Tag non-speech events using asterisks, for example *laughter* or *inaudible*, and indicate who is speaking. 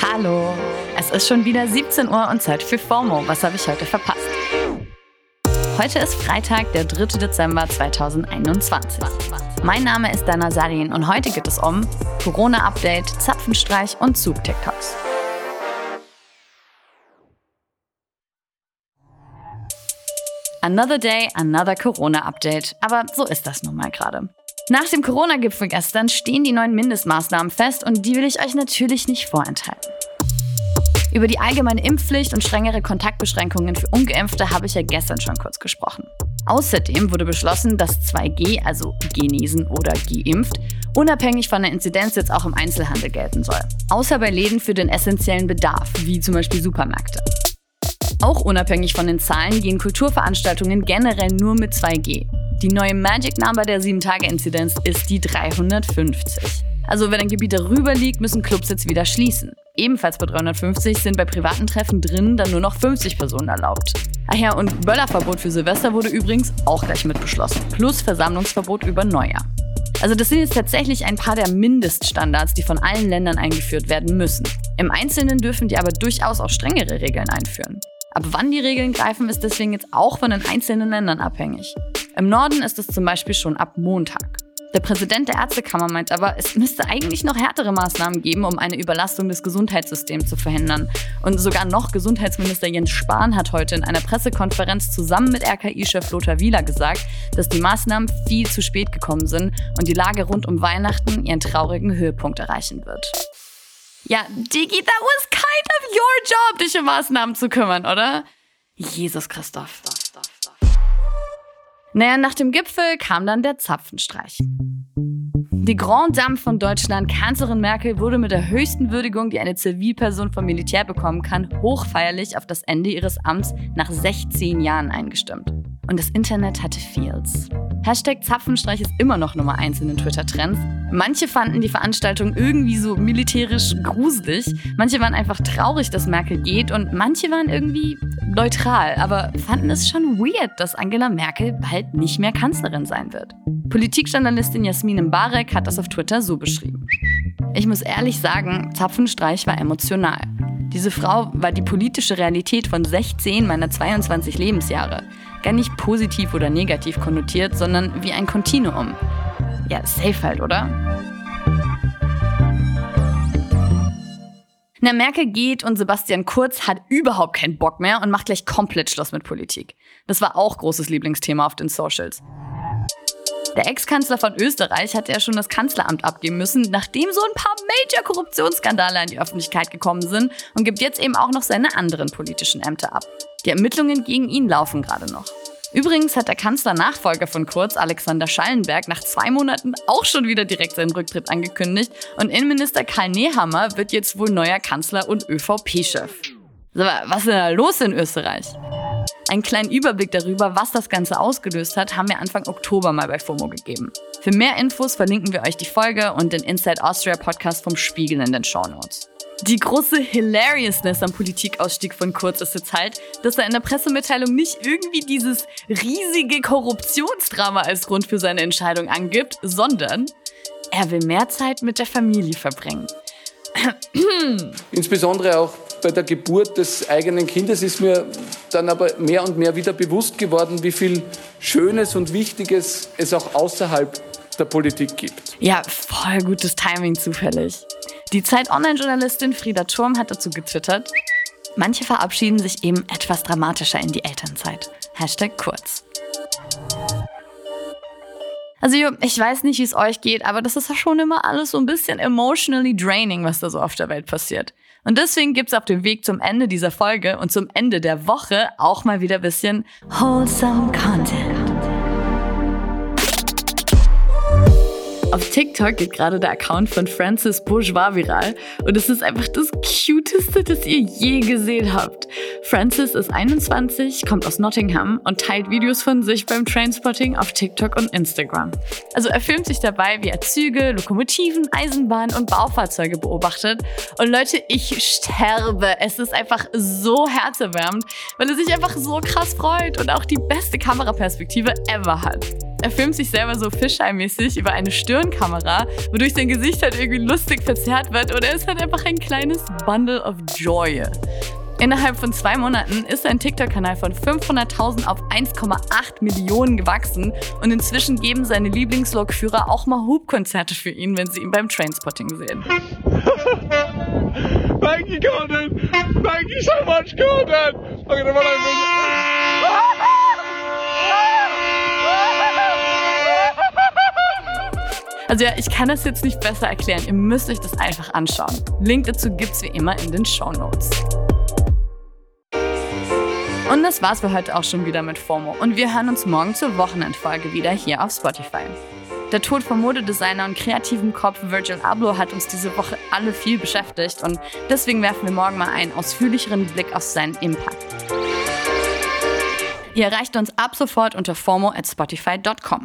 Speaker 1: Hallo, es ist schon wieder 17 Uhr und Zeit für FOMO. Was habe ich heute verpasst? Heute ist Freitag, der 3. Dezember 2021. Mein Name ist Dana Salin und heute geht es um Corona-Update, Zapfenstreich und Zug-TikToks. Another day, another Corona-Update. Aber so ist das nun mal gerade. Nach dem Corona-Gipfel gestern stehen die neuen Mindestmaßnahmen fest und die will ich euch natürlich nicht vorenthalten. Über die allgemeine Impfpflicht und strengere Kontaktbeschränkungen für Ungeimpfte habe ich ja gestern schon kurz gesprochen. Außerdem wurde beschlossen, dass 2G, also genesen oder geimpft, unabhängig von der Inzidenz jetzt auch im Einzelhandel gelten soll. Außer bei Läden für den essentiellen Bedarf, wie zum Beispiel Supermärkte. Auch unabhängig von den Zahlen gehen Kulturveranstaltungen generell nur mit 2G. Die neue Magic Number der 7-Tage-Inzidenz ist die 350. Also wenn ein Gebiet darüber liegt, müssen Clubs jetzt wieder schließen. Ebenfalls bei 350 sind bei privaten Treffen drin dann nur noch 50 Personen erlaubt. Ach ja, und Böllerverbot für Silvester wurde übrigens auch gleich mit beschlossen. Plus Versammlungsverbot über Neujahr. Also das sind jetzt tatsächlich ein paar der Mindeststandards, die von allen Ländern eingeführt werden müssen. Im Einzelnen dürfen die aber durchaus auch strengere Regeln einführen. Ab wann die Regeln greifen, ist deswegen jetzt auch von den einzelnen Ländern abhängig. Im Norden ist es zum Beispiel schon ab Montag. Der Präsident der Ärztekammer meint aber, es müsste eigentlich noch härtere Maßnahmen geben, um eine Überlastung des Gesundheitssystems zu verhindern. Und sogar noch Gesundheitsminister Jens Spahn hat heute in einer Pressekonferenz zusammen mit RKI-Chef Lothar Wieler gesagt, dass die Maßnahmen viel zu spät gekommen sind und die Lage rund um Weihnachten ihren traurigen Höhepunkt erreichen wird. Ja, Digi, that was kind of your job, dich um Maßnahmen zu kümmern, oder? Jesus Christoph. Naja, nach dem Gipfel kam dann der Zapfenstreich. Die Grand Dame von Deutschland, Kanzlerin Merkel, wurde mit der höchsten Würdigung, die eine Zivilperson vom Militär bekommen kann, hochfeierlich auf das Ende ihres Amts nach 16 Jahren eingestimmt. Und das Internet hatte Feels. Hashtag Zapfenstreich ist immer noch Nummer 1 in den Twitter-Trends. Manche fanden die Veranstaltung irgendwie so militärisch gruselig, manche waren einfach traurig, dass Merkel geht und manche waren irgendwie neutral, aber fanden es schon weird, dass Angela Merkel bald nicht mehr Kanzlerin sein wird. Politikjournalistin Jasmin Mbarek hat das auf Twitter so beschrieben. Ich muss ehrlich sagen, Zapfenstreich war emotional. Diese Frau war die politische Realität von 16 meiner 22 Lebensjahre. Gar nicht positiv oder negativ konnotiert, sondern wie ein Kontinuum. Ja, safe halt, oder? Na, Merkel geht und Sebastian Kurz hat überhaupt keinen Bock mehr und macht gleich komplett Schluss mit Politik. Das war auch großes Lieblingsthema auf den Socials. Der Ex-Kanzler von Österreich hatte ja schon das Kanzleramt abgeben müssen, nachdem so ein paar Major-Korruptionsskandale an die Öffentlichkeit gekommen sind und gibt jetzt eben auch noch seine anderen politischen Ämter ab. Die Ermittlungen gegen ihn laufen gerade noch. Übrigens hat der Kanzler-Nachfolger von Kurz, Alexander Schallenberg, nach zwei Monaten auch schon wieder direkt seinen Rücktritt angekündigt und Innenminister Karl Nehammer wird jetzt wohl neuer Kanzler und ÖVP-Chef. Was ist denn da los in Österreich? Einen kleinen Überblick darüber, was das Ganze ausgelöst hat, haben wir Anfang Oktober mal bei FOMO gegeben. Für mehr Infos verlinken wir euch die Folge und den Inside Austria Podcast vom Spiegel in den Show Notes. Die große Hilariousness am Politikausstieg von Kurz ist jetzt halt, dass er in der Pressemitteilung nicht irgendwie dieses riesige Korruptionsdrama als Grund für seine Entscheidung angibt, sondern er will mehr Zeit mit der Familie verbringen.
Speaker 2: Insbesondere auch bei der Geburt des eigenen Kindes ist mir dann aber mehr und mehr wieder bewusst geworden, wie viel Schönes und Wichtiges es auch außerhalb der Politik gibt.
Speaker 1: Ja, voll gutes Timing zufällig. Die Zeit-Online-Journalistin Frieda Turm hat dazu getwittert, manche verabschieden sich eben etwas dramatischer in die Elternzeit. Hashtag kurz. Also ich weiß nicht, wie es euch geht, aber das ist ja schon immer alles so ein bisschen emotionally draining, was da so auf der Welt passiert. Und deswegen gibt's auf dem Weg zum Ende dieser Folge und zum Ende der Woche auch mal wieder ein bisschen wholesome Content. Auf TikTok geht gerade der Account von Francis Bourgeois viral und es ist einfach das Cuteste, das ihr je gesehen habt. Francis ist 21, kommt aus Nottingham und teilt Videos von sich beim Trainspotting auf TikTok und Instagram. Also er filmt sich dabei, wie er Züge, Lokomotiven, Eisenbahnen und Baufahrzeuge beobachtet. Und Leute, ich sterbe. Es ist einfach so herzerwärmend, weil er sich einfach so krass freut und auch die beste Kameraperspektive ever hat. Er filmt sich selber so Fisheye-mäßig über eine Stirnkamera, wodurch sein Gesicht halt irgendwie lustig verzerrt wird und er ist halt einfach ein kleines Bundle of Joy. Innerhalb von zwei Monaten ist sein TikTok-Kanal von 500.000 auf 1,8 Millionen gewachsen und inzwischen geben seine Lieblingslokführer auch mal Hubkonzerte für ihn, wenn sie ihn beim Trainspotting sehen. *laughs*
Speaker 3: Thank you, Gordon. Thank you so much, Gordon. I'm gonna run over.
Speaker 1: Also ja, ich kann das jetzt nicht besser erklären. Ihr müsst euch das einfach anschauen. Link dazu gibt's wie immer in den Show Notes. Und das war's für heute auch schon wieder mit FOMO. Und wir hören uns morgen zur Wochenendfolge wieder hier auf Spotify. Der Tod vom Modedesigner und kreativen Kopf Virgil Abloh hat uns diese Woche alle viel beschäftigt und deswegen werfen wir morgen mal einen ausführlicheren Blick auf seinen Impact. Ihr erreicht uns ab sofort unter FOMO at spotify.com.